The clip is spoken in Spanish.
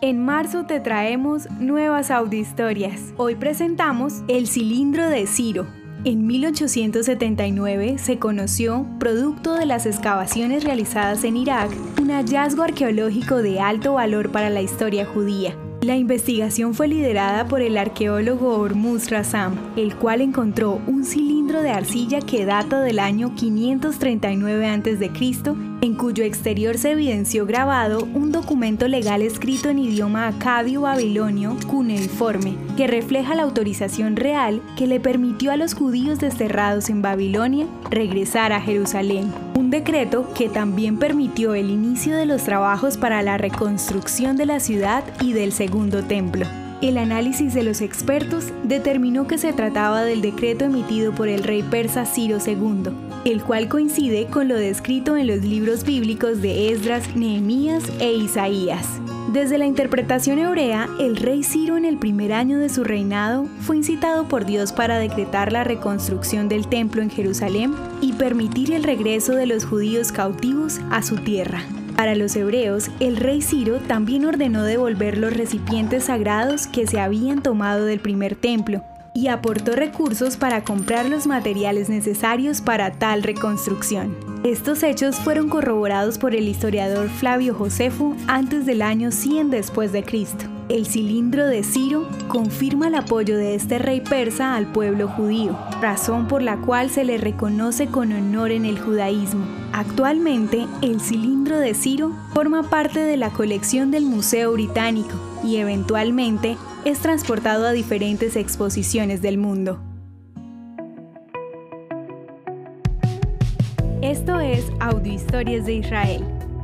En marzo te traemos nuevas audiohistorias. Hoy presentamos El cilindro de Ciro. En 1879 se conoció, producto de las excavaciones realizadas en Irak, un hallazgo arqueológico de alto valor para la historia judía. La investigación fue liderada por el arqueólogo Hormuz Rassam, el cual encontró un cilindro de arcilla que data del año 539 a.C., en cuyo exterior se evidenció grabado un documento legal escrito en idioma acadio babilonio cuneiforme, que refleja la autorización real que le permitió a los judíos desterrados en Babilonia regresar a Jerusalén un decreto que también permitió el inicio de los trabajos para la reconstrucción de la ciudad y del segundo templo. El análisis de los expertos determinó que se trataba del decreto emitido por el rey persa Ciro II, el cual coincide con lo descrito en los libros bíblicos de Esdras, Nehemías e Isaías. Desde la interpretación hebrea, el rey Ciro en el primer año de su reinado fue incitado por Dios para decretar la reconstrucción del templo en Jerusalén y permitir el regreso de los judíos cautivos a su tierra. Para los hebreos, el rey Ciro también ordenó devolver los recipientes sagrados que se habían tomado del primer templo y aportó recursos para comprar los materiales necesarios para tal reconstrucción. Estos hechos fueron corroborados por el historiador Flavio Josefo antes del año 100 después de Cristo. El cilindro de Ciro confirma el apoyo de este rey persa al pueblo judío, razón por la cual se le reconoce con honor en el judaísmo. Actualmente, el cilindro de Ciro forma parte de la colección del Museo Británico y eventualmente es transportado a diferentes exposiciones del mundo. Esto es Audio Historias de Israel.